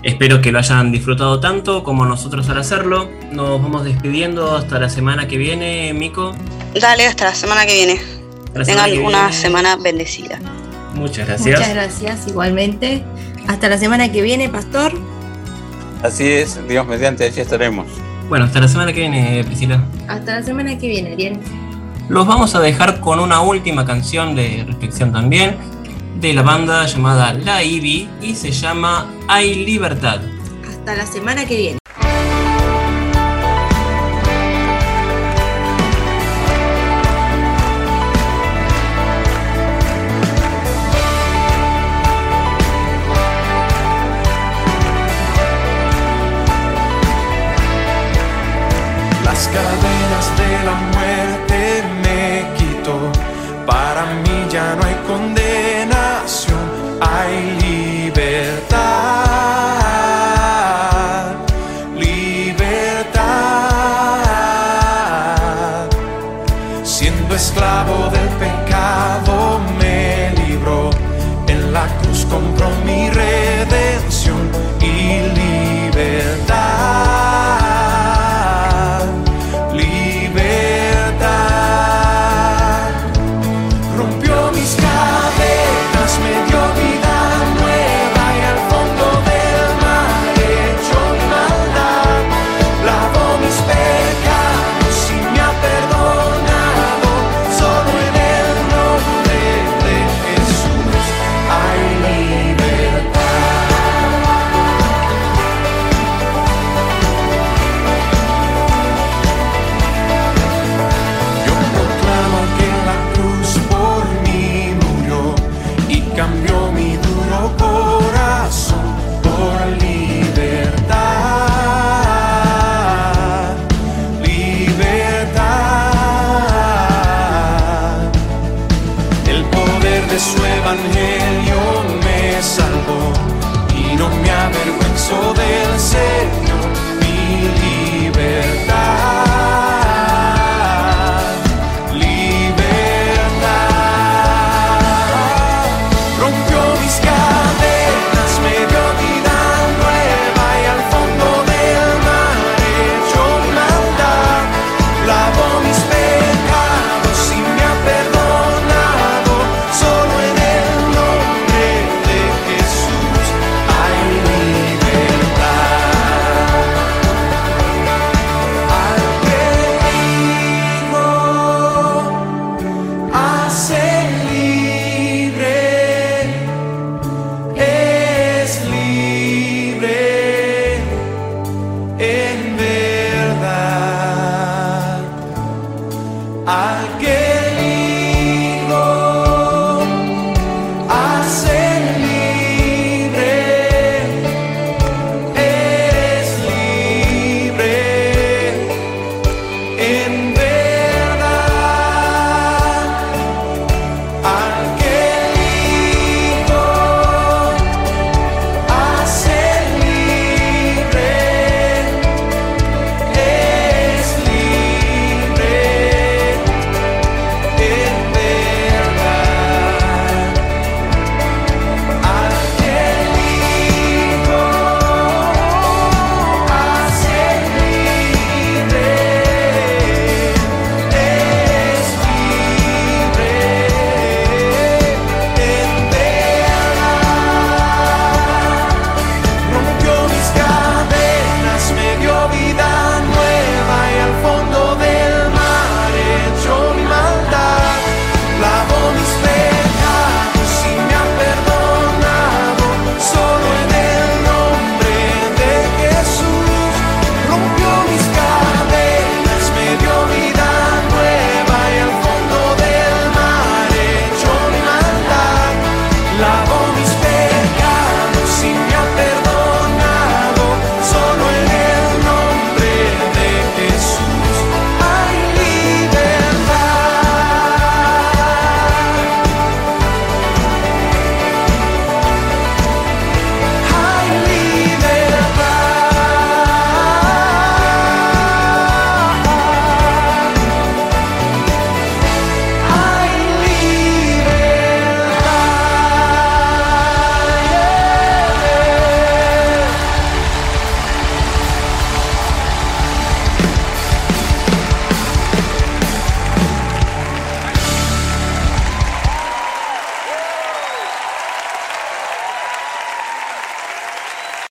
Espero que lo hayan disfrutado tanto como nosotros al hacerlo. Nos vamos despidiendo hasta la semana que viene, Mico. Dale, hasta la semana que viene. Semana Tengan que una viene. semana bendecida. Muchas gracias. muchas gracias igualmente. Hasta la semana que viene, Pastor. Así es, Dios mediante, allí estaremos. Bueno, hasta la semana que viene, Priscila. Hasta la semana que viene, Ariel. Los vamos a dejar con una última canción de reflexión también, de la banda llamada La Ivy y se llama Hay Libertad. Hasta la semana que viene.